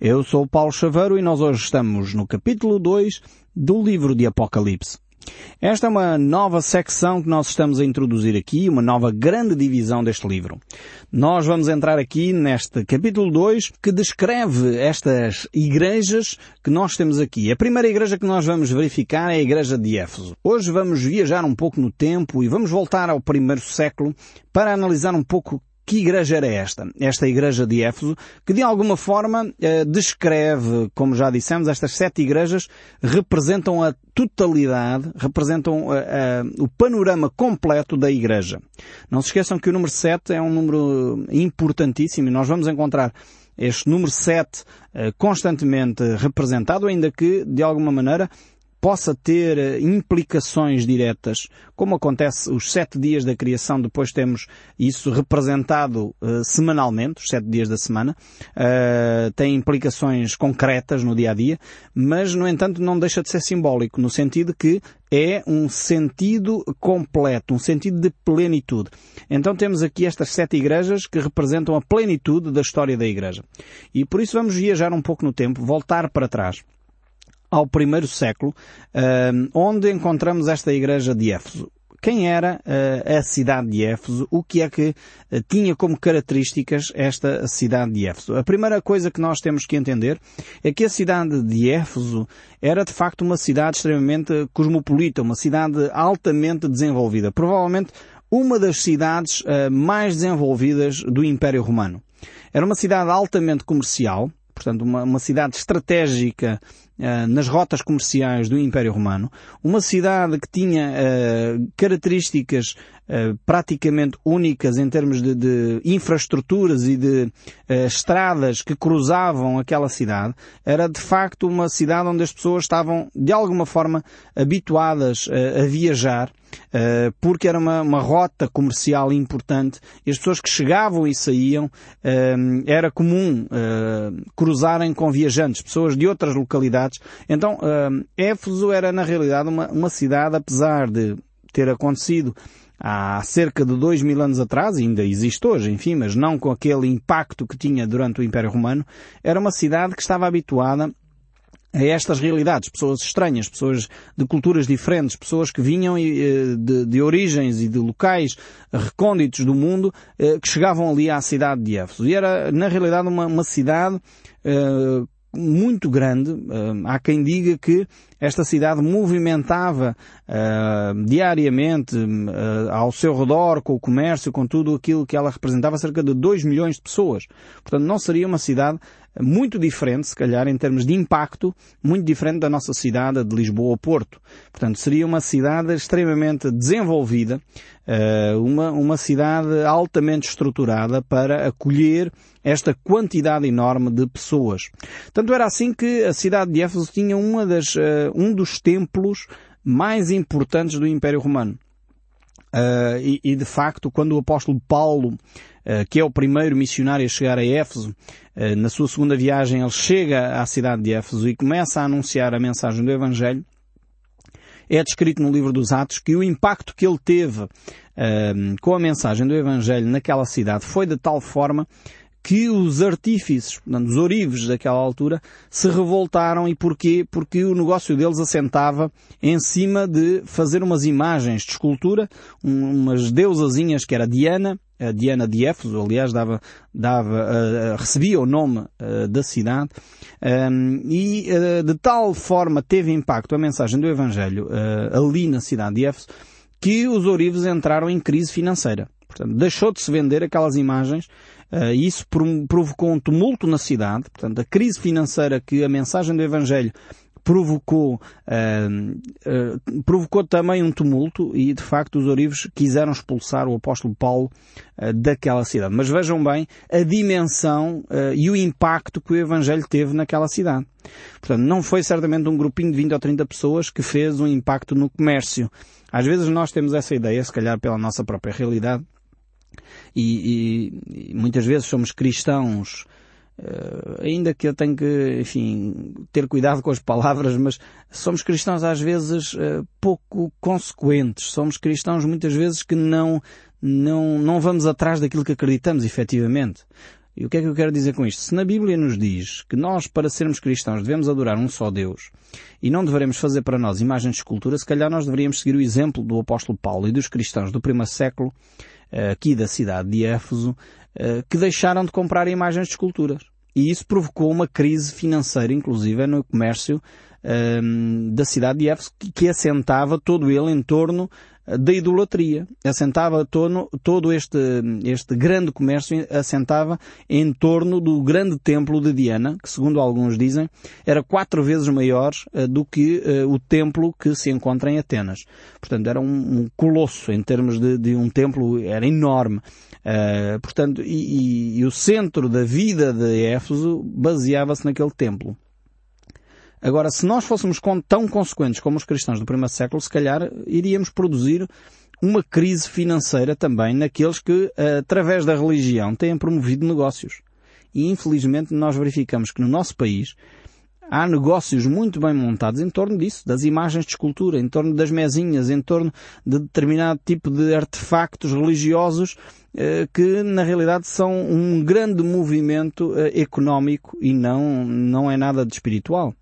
Eu sou Paulo Chaveiro e nós hoje estamos no capítulo 2 do livro de Apocalipse. Esta é uma nova secção que nós estamos a introduzir aqui, uma nova grande divisão deste livro. Nós vamos entrar aqui neste capítulo 2 que descreve estas igrejas que nós temos aqui. A primeira igreja que nós vamos verificar é a igreja de Éfeso. Hoje vamos viajar um pouco no tempo e vamos voltar ao primeiro século para analisar um pouco que igreja era esta? Esta igreja de Éfeso, que de alguma forma eh, descreve, como já dissemos, estas sete igrejas representam a totalidade, representam eh, eh, o panorama completo da igreja. Não se esqueçam que o número sete é um número importantíssimo e nós vamos encontrar este número 7 constantemente representado, ainda que, de alguma maneira, possa ter eh, implicações diretas, como acontece os sete dias da criação, depois temos isso representado uh, semanalmente, os sete dias da semana, uh, tem implicações concretas no dia a dia, mas no entanto não deixa de ser simbólico, no sentido que é um sentido completo, um sentido de plenitude. Então temos aqui estas sete igrejas que representam a plenitude da história da igreja. E por isso vamos viajar um pouco no tempo, voltar para trás ao primeiro século, onde encontramos esta igreja de Éfeso. Quem era uh, a cidade de Éfeso? O que é que uh, tinha como características esta cidade de Éfeso? A primeira coisa que nós temos que entender é que a cidade de Éfeso era de facto uma cidade extremamente cosmopolita, uma cidade altamente desenvolvida. Provavelmente uma das cidades uh, mais desenvolvidas do Império Romano. Era uma cidade altamente comercial, portanto uma, uma cidade estratégica nas rotas comerciais do Império Romano, uma cidade que tinha uh, características uh, praticamente únicas em termos de, de infraestruturas e de estradas que cruzavam aquela cidade, era de facto uma cidade onde as pessoas estavam de alguma forma habituadas a viajar eh, porque era uma, uma, rota comercial importante e as pessoas que chegavam e saíam eh, era comum eh, cruzarem com viajantes, pessoas de outras localidades. Então, Éfeso era na realidade uma, uma cidade, apesar de ter acontecido há cerca de dois mil anos atrás, ainda existe hoje, enfim, mas não com aquele impacto que tinha durante o Império Romano, era uma cidade que estava habituada a estas realidades, pessoas estranhas, pessoas de culturas diferentes, pessoas que vinham eh, de, de origens e de locais recônditos do mundo eh, que chegavam ali à cidade de Éfeso. E era, na realidade, uma, uma cidade eh, muito grande. há quem diga que esta cidade movimentava uh, diariamente uh, ao seu redor, com o comércio, com tudo aquilo que ela representava, cerca de 2 milhões de pessoas. Portanto, não seria uma cidade muito diferente, se calhar, em termos de impacto, muito diferente da nossa cidade de Lisboa ou Porto. Portanto, seria uma cidade extremamente desenvolvida, uh, uma, uma cidade altamente estruturada para acolher esta quantidade enorme de pessoas. Tanto era assim que a cidade de Éfeso tinha uma das, uh, um dos templos mais importantes do Império Romano. Uh, e, e, de facto, quando o apóstolo Paulo, que é o primeiro missionário a chegar a Éfeso, uh, na sua segunda viagem ele chega à cidade de Éfeso e começa a anunciar a mensagem do Evangelho, é descrito no livro dos Atos que o impacto que ele teve com a mensagem do Evangelho naquela cidade foi de tal forma que os artífices, portanto, os orives daquela altura, se revoltaram. E porquê? Porque o negócio deles assentava em cima de fazer umas imagens de escultura, umas deusazinhas que era Diana, a Diana de Éfeso, aliás, dava, dava, uh, recebia o nome uh, da cidade, um, e uh, de tal forma teve impacto a mensagem do Evangelho ali na cidade de Éfeso, que os orives entraram em crise financeira. Portanto, deixou de se vender aquelas imagens Uh, isso provocou um tumulto na cidade, portanto, a crise financeira que a mensagem do Evangelho provocou, uh, provocou também um tumulto e, de facto, os orivos quiseram expulsar o apóstolo Paulo uh, daquela cidade. Mas vejam bem a dimensão e o impacto que o Evangelho teve naquela cidade. Portanto, não foi certamente um grupinho de 20 ou 30 pessoas que fez um impacto no comércio. Às vezes nós temos essa ideia, se calhar pela nossa própria realidade, e, e, e muitas vezes somos cristãos Uh, ainda que eu tenha que, enfim, ter cuidado com as palavras, mas somos cristãos às vezes uh, pouco consequentes. Somos cristãos muitas vezes que não, não, não vamos atrás daquilo que acreditamos, efetivamente. E o que é que eu quero dizer com isto? Se na Bíblia nos diz que nós, para sermos cristãos, devemos adorar um só Deus e não devemos fazer para nós imagens de escultura, se calhar nós deveríamos seguir o exemplo do apóstolo Paulo e dos cristãos do primeiro século, aqui da cidade de Éfeso, eh, que deixaram de comprar imagens de esculturas. E isso provocou uma crise financeira, inclusive, no comércio um, da cidade de Éfeso, que assentava todo ele em torno da idolatria. Assentava todo, todo este, este grande comércio assentava em torno do grande templo de Diana, que segundo alguns dizem, era quatro vezes maior uh, do que uh, o templo que se encontra em Atenas. Portanto, era um, um colosso em termos de, de, um templo, era enorme. Uh, portanto, e, e, e o centro da vida de Éfeso baseava-se naquele templo. Agora, se nós fôssemos tão consequentes como os cristãos do primeiro século, se calhar iríamos produzir uma crise financeira também naqueles que, através da religião, têm promovido negócios. E infelizmente nós verificamos que no nosso país há negócios muito bem montados em torno disso, das imagens de escultura, em torno das mesinhas, em torno de determinado tipo de artefactos religiosos eh, que na realidade são um grande movimento eh, económico e não, não é nada de espiritual.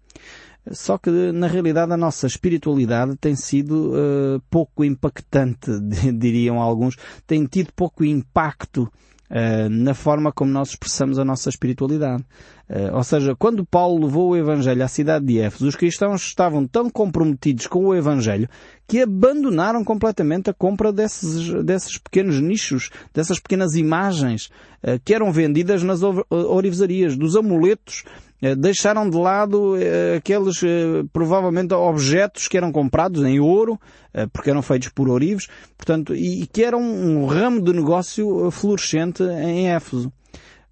Só que, na realidade, a nossa espiritualidade tem sido uh, pouco impactante, diriam alguns, tem tido pouco impacto uh, na forma como nós expressamos a nossa espiritualidade. Uh, ou seja, quando Paulo levou o Evangelho à cidade de Éfeso, os cristãos estavam tão comprometidos com o Evangelho que abandonaram completamente a compra desses, desses pequenos nichos, dessas pequenas imagens que eram vendidas nas orivesarias, dos amuletos deixaram de lado eh, aqueles eh, provavelmente objetos que eram comprados em ouro, porque eram feitos por ourives, portanto, e que eram um ramo de negócio florescente em Éfeso.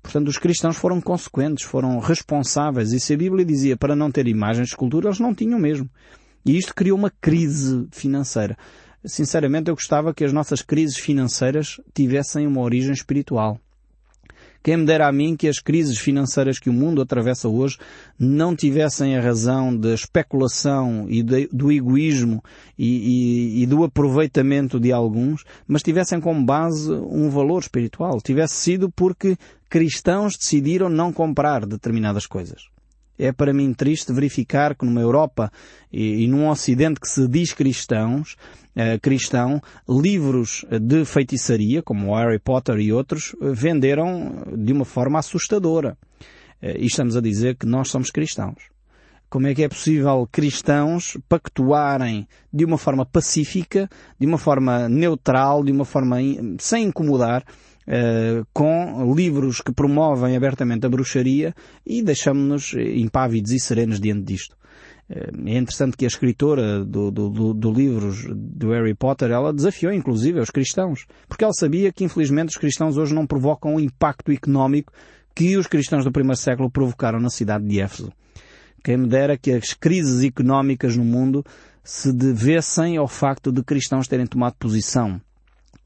Portanto, os cristãos foram consequentes, foram responsáveis. E se a Bíblia dizia para não ter imagens de escultura, eles não tinham mesmo. E isto criou uma crise financeira. Sinceramente, eu gostava que as nossas crises financeiras tivessem uma origem espiritual. Quem me dera a mim que as crises financeiras que o mundo atravessa hoje não tivessem a razão da especulação e de, do egoísmo e, e, e, do aproveitamento de alguns, mas tivessem como base um valor espiritual. Tivesse sido porque cristãos decidiram não comprar determinadas coisas. É para mim triste verificar que numa Europa e, e num Ocidente que se diz cristãos, eh, cristão, livros de feitiçaria, como Harry Potter e outros, venderam de uma forma assustadora. Eh, e estamos a dizer que nós somos cristãos. Como é que é possível cristãos pactuarem de uma forma pacífica, de uma forma neutral, de uma forma sem incomodar, Uh, com livros que promovem abertamente a bruxaria e deixamos-nos impávidos e serenos diante disto. É interessante que a escritora do, do, do, livros do Harry Potter, ela desafiou inclusive os cristãos, porque ela sabia que infelizmente os cristãos hoje não provocam o impacto económico que os cristãos do primeiro século provocaram na cidade de Éfeso. Quem me dera que as crises económicas no mundo se devessem ao facto de cristãos terem tomado posição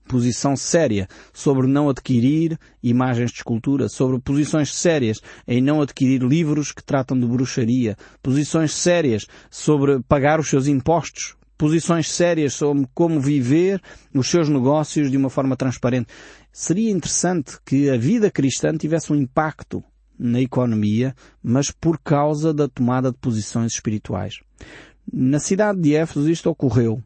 posição séria sobre não adquirir imagens de escultura, sobre posições sérias em não adquirir livros que tratam de bruxaria, posições sérias sobre pagar os seus impostos, posições sérias sobre como viver os seus negócios de uma forma transparente. Seria interessante que a vida cristã tivesse um impacto na economia, mas por causa da tomada de posições espirituais. Na cidade de Éfeso isto ocorreu.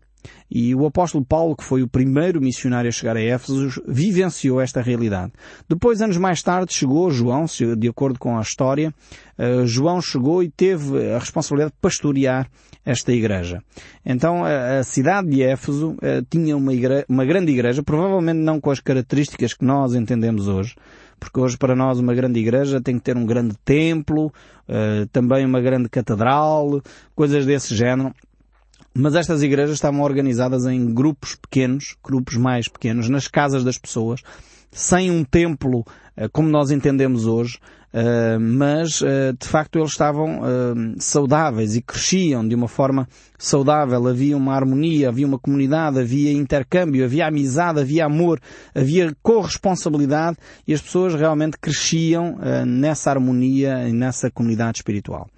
E o apóstolo Paulo, que foi o primeiro missionário a chegar a Éfeso, vivenciou esta realidade. Depois, anos mais tarde, chegou João, de acordo com a história, uh, João chegou e teve a responsabilidade de pastorear esta igreja. Então, a, cidade de Éfeso uh, tinha uma, uma grande igreja, provavelmente não com as características que nós entendemos hoje, porque hoje para nós uma grande igreja tem que ter um grande templo, uh, também uma grande catedral, coisas desse género. Mas estas igrejas estavam organizadas em grupos pequenos, grupos mais pequenos, nas casas das pessoas, sem um templo eh, como nós entendemos hoje, Uh, mas uh, de facto eles estavam uh, saudáveis e cresciam de uma forma saudável. Havia uma harmonia, havia uma comunidade, havia intercâmbio, havia amizade, havia amor, havia corresponsabilidade e as pessoas realmente cresciam nessa harmonia e nessa comunidade espiritual.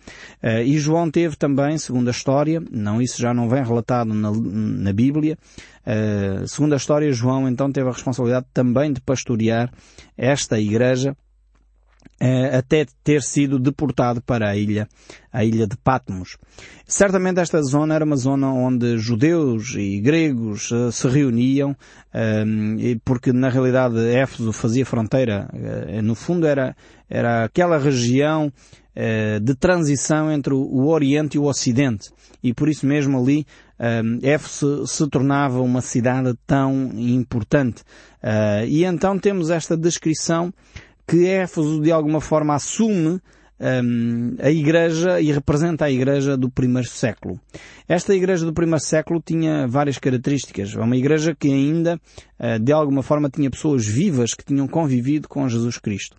e João teve também, segundo a história, não isso já não vem relatado na, na Bíblia, segundo a história, João então teve a responsabilidade também de pastorear esta igreja até ter sido deportado para a ilha, a ilha de Patmos. Certamente esta zona era uma zona onde judeus e gregos uh, se reuniam, uh, porque na realidade Éfeso fazia fronteira, uh, no fundo era, era aquela região de transição entre o Oriente e o Ocidente. E por isso mesmo ali Éfeso se, se tornava uma cidade tão importante. e então temos esta descrição que Éfeso de alguma forma assume um, a igreja e representa a igreja do primeiro século. Esta igreja do primeiro século tinha várias características. É uma igreja que ainda, uh, de alguma forma, tinha pessoas vivas que tinham convivido com Jesus Cristo.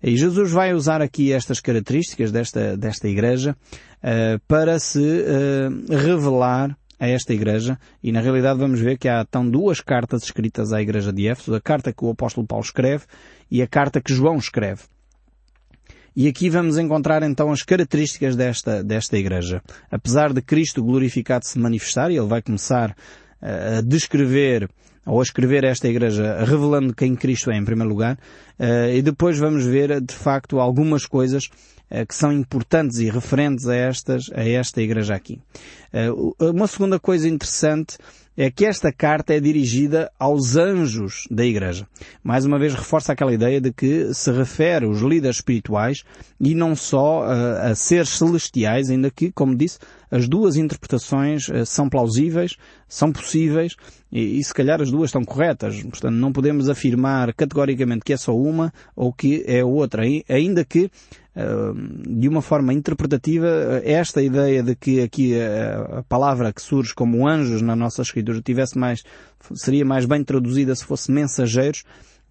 E Jesus vai usar aqui estas características desta, desta igreja uh, para se uh, revelar a esta igreja e na realidade vamos ver que há então duas cartas escritas à igreja de Éfeso, a carta que o apóstolo Paulo escreve e a carta que João escreve. E aqui vamos encontrar então as características desta, desta igreja. Apesar de Cristo glorificado se manifestar, e ele vai começar eh, a descrever ou a escrever esta igreja revelando quem Cristo é em primeiro lugar, eh, e depois vamos ver de facto algumas coisas eh, que são importantes e referentes a estas, a esta igreja aqui. Uma segunda coisa interessante é que esta carta é dirigida aos anjos da Igreja. Mais uma vez reforça aquela ideia de que se refere aos líderes espirituais e não só uh, a seres celestiais, ainda que, como disse, as duas interpretações uh, são plausíveis, são possíveis e, e se calhar as duas estão corretas. Portanto, não podemos afirmar categoricamente que é só uma ou que é outra, ainda que de uma forma interpretativa, esta ideia de que aqui a, palavra que surge como anjos na nossa escritura tivesse mais, seria mais bem traduzida se fosse mensageiros,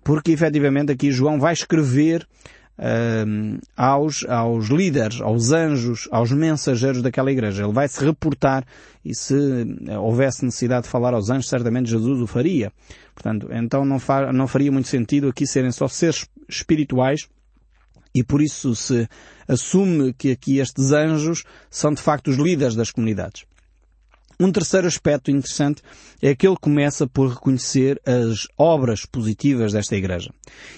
porque efetivamente aqui João vai escrever uh, aos, aos líderes, aos anjos, aos mensageiros daquela igreja. Ele vai se reportar e se houvesse necessidade de falar aos anjos, certamente Jesus o faria. Portanto, então não, não faria muito sentido aqui serem só seres espirituais e por isso se assume que aqui estes anjos são de facto os líderes das comunidades. Um terceiro aspecto interessante é que ele começa por reconhecer as obras positivas desta igreja.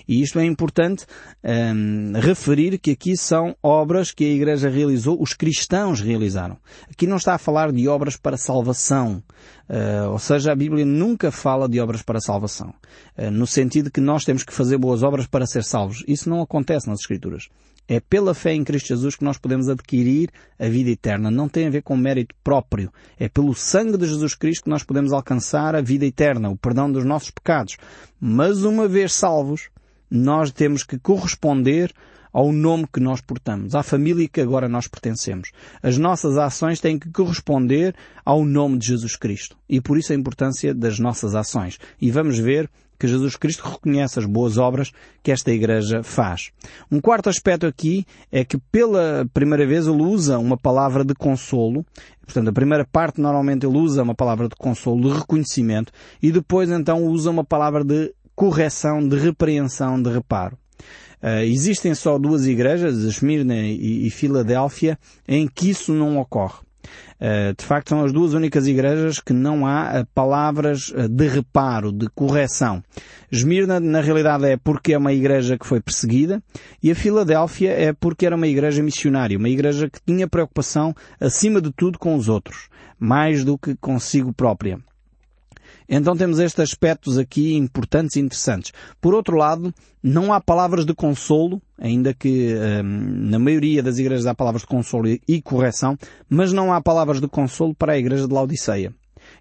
E isto é importante um, referir que aqui são obras que a igreja realizou, os cristãos realizaram. Aqui não está a falar de obras para salvação. Uh, ou seja, a Bíblia nunca fala de obras para salvação. Uh, no sentido que nós temos que fazer boas obras para ser salvos. Isso não acontece nas Escrituras. É pela fé em Cristo Jesus que nós podemos adquirir a vida eterna. Não tem a ver com mérito próprio. É pelo sangue de Jesus Cristo que nós podemos alcançar a vida eterna, o perdão dos nossos pecados. Mas uma vez salvos, nós temos que corresponder ao nome que nós portamos, à família que agora nós pertencemos. As nossas ações têm que corresponder ao nome de Jesus Cristo. E por isso a importância das nossas ações. E vamos ver que Jesus Cristo reconhece as boas obras que esta igreja faz. Um quarto aspecto aqui é que pela primeira vez ele usa uma palavra de consolo. Portanto, a primeira parte normalmente ele usa uma palavra de consolo, de reconhecimento, e depois então usa uma palavra de correção, de repreensão, de reparo. Uh, existem só duas igrejas, Esmirna e, e Filadélfia, em que isso não ocorre. Uh, de facto, são as duas únicas igrejas que não há uh, palavras de reparo, de correção. Esmirna, na realidade, é porque é uma igreja que foi perseguida e a Filadélfia é porque era uma igreja missionária, uma igreja que tinha preocupação, acima de tudo, com os outros, mais do que consigo própria. Então temos estes aspectos aqui importantes e interessantes. Por outro lado, não há palavras de consolo, ainda que hum, na maioria das igrejas há palavras de consolo e correção, mas não há palavras de consolo para a igreja de Laodiceia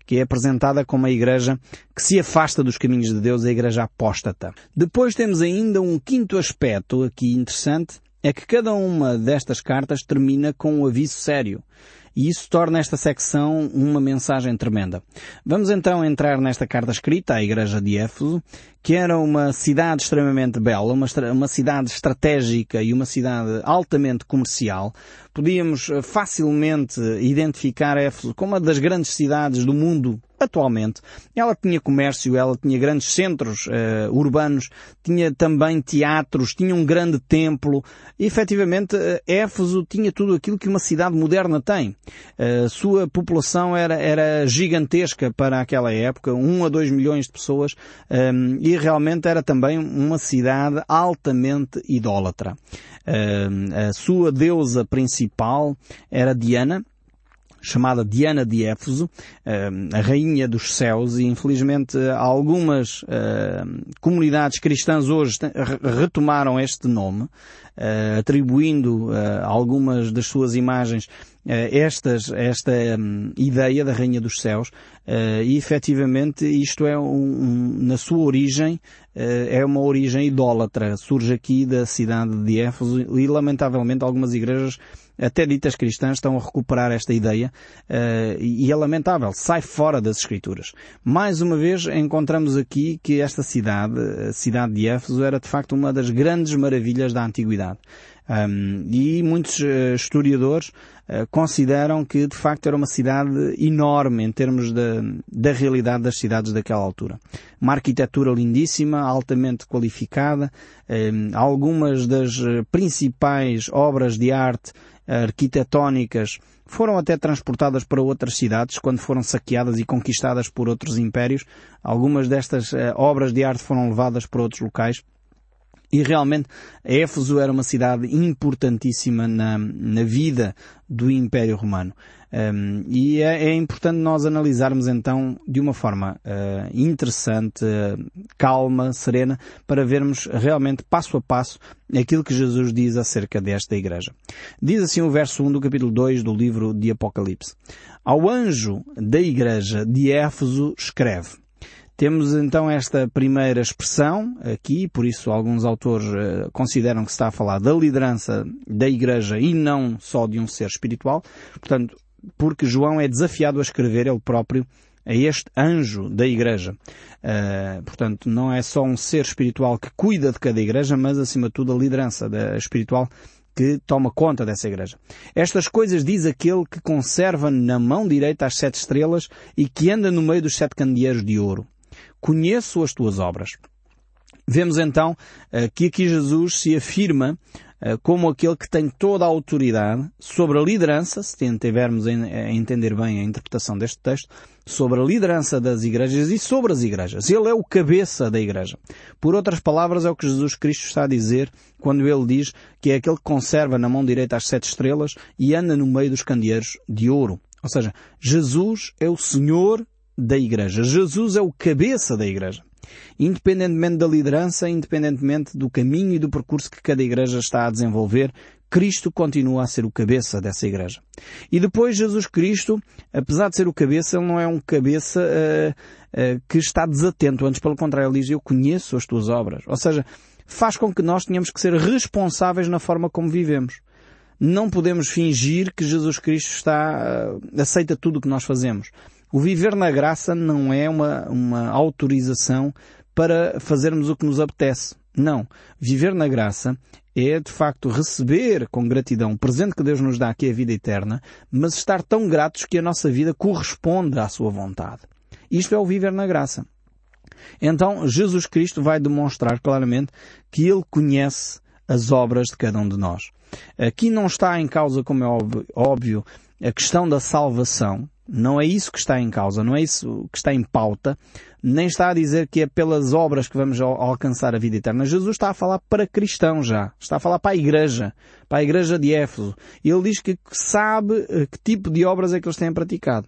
que é apresentada como a igreja que se afasta dos caminhos de Deus, a igreja apóstata. Depois temos ainda um quinto aspecto aqui interessante, é que cada uma destas cartas termina com um aviso sério. E isso torna esta secção uma mensagem tremenda. Vamos então entrar nesta carta escrita à Igreja de Éfeso, que era uma cidade extremamente bela, uma, uma cidade estratégica e uma cidade altamente comercial. Podíamos eh, facilmente identificar Éfeso como uma das grandes cidades do mundo atualmente. Ela tinha comércio, ela tinha grandes centros uh, urbanos, tinha também teatros, tinha um grande templo. E, efetivamente, uh, Éfeso tinha tudo aquilo que uma cidade moderna tem. A uh, sua população era, era gigantesca para aquela época, 1 a 2 milhões de pessoas, um, e realmente era também uma cidade altamente idólatra. a sua deusa principal era Diana, chamada Diana de Éfeso, eh, a rainha dos céus, e infelizmente algumas eh, comunidades cristãs hoje retomaram este nome, eh, atribuindo algumas das suas imagens estas, esta ideia da Rainha dos Céus e efetivamente isto é um, na sua origem é uma origem idólatra. Surge aqui da cidade de Éfeso e lamentavelmente algumas igrejas até ditas cristãs estão a recuperar esta ideia uh, e é lamentável, sai fora das Escrituras. Mais uma vez encontramos aqui que esta cidade, a cidade de Éfeso, era de facto uma das grandes maravilhas da antiguidade. Um, e muitos uh, historiadores uh, consideram que de facto era uma cidade enorme em termos de, da realidade das cidades daquela altura. Uma arquitetura lindíssima, altamente qualificada, um, algumas das principais obras de arte arquitetónicas foram até transportadas para outras cidades quando foram saqueadas e conquistadas por outros impérios. Algumas destas uh, obras de arte foram levadas para outros locais. E realmente Éfeso era uma cidade importantíssima na, na vida do Império Romano. Um, e é, é, importante nós analisarmos então de uma forma uh, interessante, uh, calma, serena, para vermos realmente passo a passo aquilo que Jesus diz acerca desta igreja. Diz assim o verso 1 do capítulo 2 do livro de Apocalipse. Ao anjo da igreja de Éfeso escreve. Temos então esta primeira expressão aqui, por isso alguns autores uh, consideram que se está a falar da liderança da Igreja e não só de um ser espiritual. Portanto, porque João é desafiado a escrever ele próprio a este anjo da igreja. Uh, portanto, não é só um ser espiritual que cuida de cada igreja, mas acima de tudo a liderança da, espiritual que toma conta dessa igreja. Estas coisas diz aquele que conserva na mão direita as sete estrelas e que anda no meio dos sete candeeiros de ouro conheço as tuas obras. Vemos então que aqui Jesus se afirma eh, como aquele que tem toda a autoridade sobre a liderança, se tivermos a entender bem a interpretação deste texto, sobre a liderança das igrejas e sobre as igrejas. Ele é o cabeça da igreja. Por outras palavras, é o que Jesus Cristo está a dizer quando ele diz que é aquele que conserva na mão direita as sete estrelas e anda no meio dos candeeiros de ouro. Ou seja, Jesus é o Senhor da Igreja. Jesus é o cabeça da Igreja. Independentemente da liderança, independentemente do caminho e do percurso que cada igreja está a desenvolver, Cristo continua a ser o cabeça dessa igreja. E depois Jesus Cristo, apesar de ser o cabeça, ele não é um cabeça uh, uh, que está desatento. Antes, pelo contrário, ele diz, eu conheço as tuas obras. Ou seja, faz com que nós tenhamos que ser responsáveis na forma como vivemos. Não podemos fingir que Jesus Cristo está, uh, aceita tudo o que nós fazemos. O viver na graça não é uma, uma autorização para fazermos o que nos apetece. Não. Viver na graça é, de facto, receber com gratidão o presente que Deus nos dá, que é a vida eterna, mas estar tão gratos que a nossa vida corresponde à sua vontade. Isto é o viver na graça. Então, Jesus Cristo vai demonstrar claramente que Ele conhece as obras de cada um de nós. Aqui não está em causa, como é óbvio, a questão da salvação, não é isso que está em causa, não é isso que está em pauta, nem está a dizer que é pelas obras que vamos alcançar a vida eterna. Jesus está a falar para cristãos já, está a falar para a igreja, para a igreja de Éfeso. Ele diz que sabe eh, que tipo de obras é que eles têm praticado.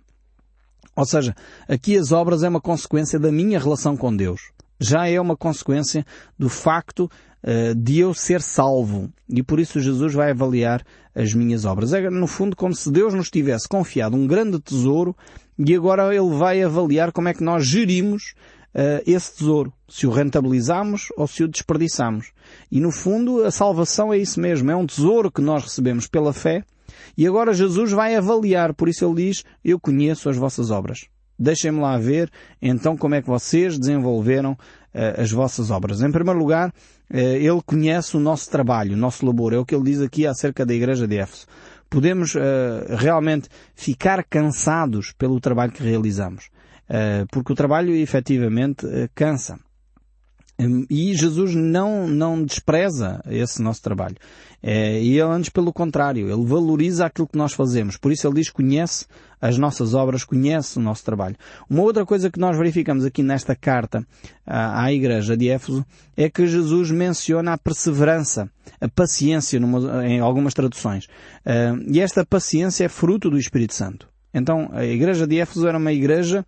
Ou seja, aqui as obras é uma consequência da minha relação com Deus. Já é uma consequência do facto uh, de eu ser salvo. E por isso Jesus vai avaliar as minhas obras. É, no fundo, como se Deus nos tivesse confiado um grande tesouro e agora Ele vai avaliar como é que nós gerimos uh, esse tesouro. Se o rentabilizamos ou se o desperdiçamos. E no fundo, a salvação é isso mesmo. É um tesouro que nós recebemos pela fé e agora Jesus vai avaliar. Por isso Ele diz, eu conheço as vossas obras. Deixem-me lá ver então como é que vocês desenvolveram as vossas obras. Em primeiro lugar, uh, ele conhece o nosso trabalho, o nosso labor. É o que ele diz aqui acerca da igreja de Éfeso. Podemos uh, realmente ficar cansados pelo trabalho que realizamos. porque o trabalho efetivamente cansa. Hum, e Jesus não, não despreza esse nosso trabalho. É, e ele antes pelo contrário, ele valoriza aquilo que nós fazemos. Por isso ele diz conhece as nossas obras, conhece o nosso trabalho. Uma outra coisa que nós verificamos aqui nesta carta à, à igreja de Éfeso é que Jesus menciona a perseverança, a paciência numa, em algumas traduções. Uh, e esta paciência é fruto do Espírito Santo. Então a igreja de Éfeso era uma igreja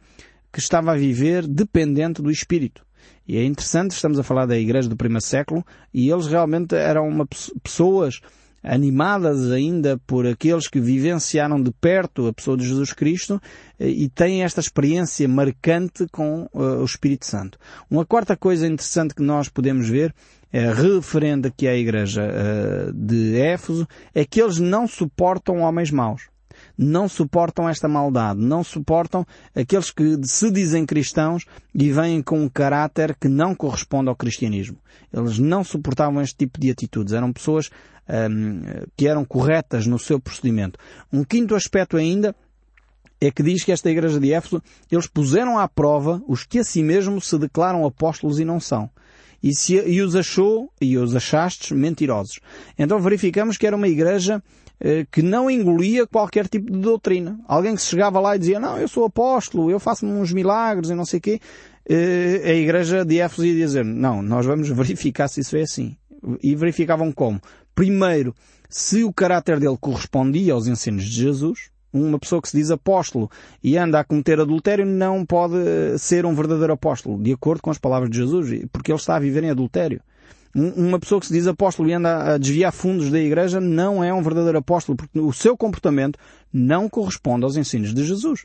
que estava a viver dependente do Espírito. E é interessante, estamos a falar da igreja do primeiro século, e eles realmente eram uma, pessoas animadas ainda por aqueles que vivenciaram de perto a pessoa de Jesus Cristo eh, e têm esta experiência marcante com uh, o Espírito Santo. Uma quarta coisa interessante que nós podemos ver é, referente aqui à igreja uh, de Éfeso é que eles não suportam homens maus não suportam esta maldade, não suportam aqueles que se dizem cristãos e vêm com um caráter que não corresponde ao cristianismo. Eles não suportavam este tipo de atitudes. Eram pessoas um, que eram corretas no seu procedimento. Um quinto aspecto ainda é que diz que esta igreja de Éfeso, eles puseram à prova os que a si mesmos se declaram apóstolos e não são. E, se, e os achou, e os achastes, mentirosos. Então verificamos que era uma igreja que não engolia qualquer tipo de doutrina. Alguém que chegava lá e dizia, não, eu sou apóstolo, eu faço uns milagres e não sei o quê, eh, a igreja de Éfeso ia dizer, não, nós vamos verificar se isso é assim. E verificavam como? Primeiro, se o caráter dele correspondia aos ensinos de Jesus, uma pessoa que se diz apóstolo e anda a cometer adultério não pode ser um verdadeiro apóstolo, de acordo com as palavras de Jesus, porque ele está a viver em adultério. Uma pessoa que se diz apóstolo e anda a desviar fundos da igreja não é um verdadeiro apóstolo, porque o seu comportamento não corresponde aos ensinos de Jesus.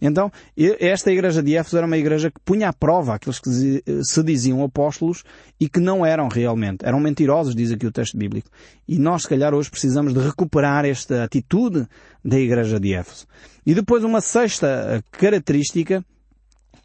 Então, esta igreja de Éfeso era uma igreja que punha à prova aqueles que se diziam apóstolos e que não eram realmente. Eram mentirosos, diz aqui o texto bíblico. E nós, se calhar, hoje precisamos de recuperar esta atitude da igreja de Éfeso. E depois uma sexta característica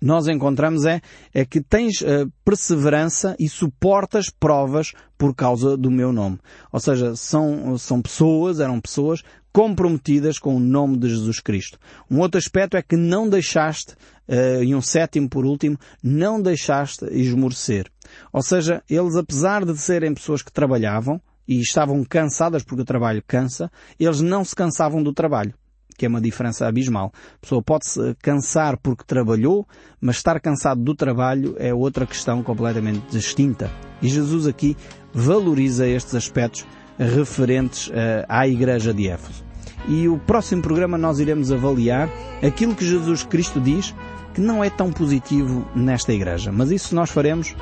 nós encontramos é, é que tens uh, perseverança e suportas provas por causa do meu nome. Ou seja, são, são pessoas, eram pessoas comprometidas com o nome de Jesus Cristo. Um outro aspecto é que não deixaste, uh, e um sétimo por último, não deixaste esmorecer. Ou seja, eles apesar de serem pessoas que trabalhavam, e estavam cansadas porque o trabalho cansa, eles não se cansavam do trabalho que é uma diferença abismal. A pessoa pode-se cansar porque trabalhou, mas estar cansado do trabalho é outra questão completamente distinta. E Jesus aqui valoriza estes aspectos referentes uh, à Igreja de Éfeso. E o próximo programa nós iremos avaliar aquilo que Jesus Cristo diz que não é tão positivo nesta Igreja. Mas isso nós faremos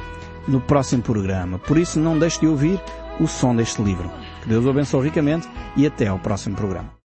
no próximo programa. Por isso não deixe de ouvir o som deste livro. Que Deus o abençoe ricamente e até ao próximo programa.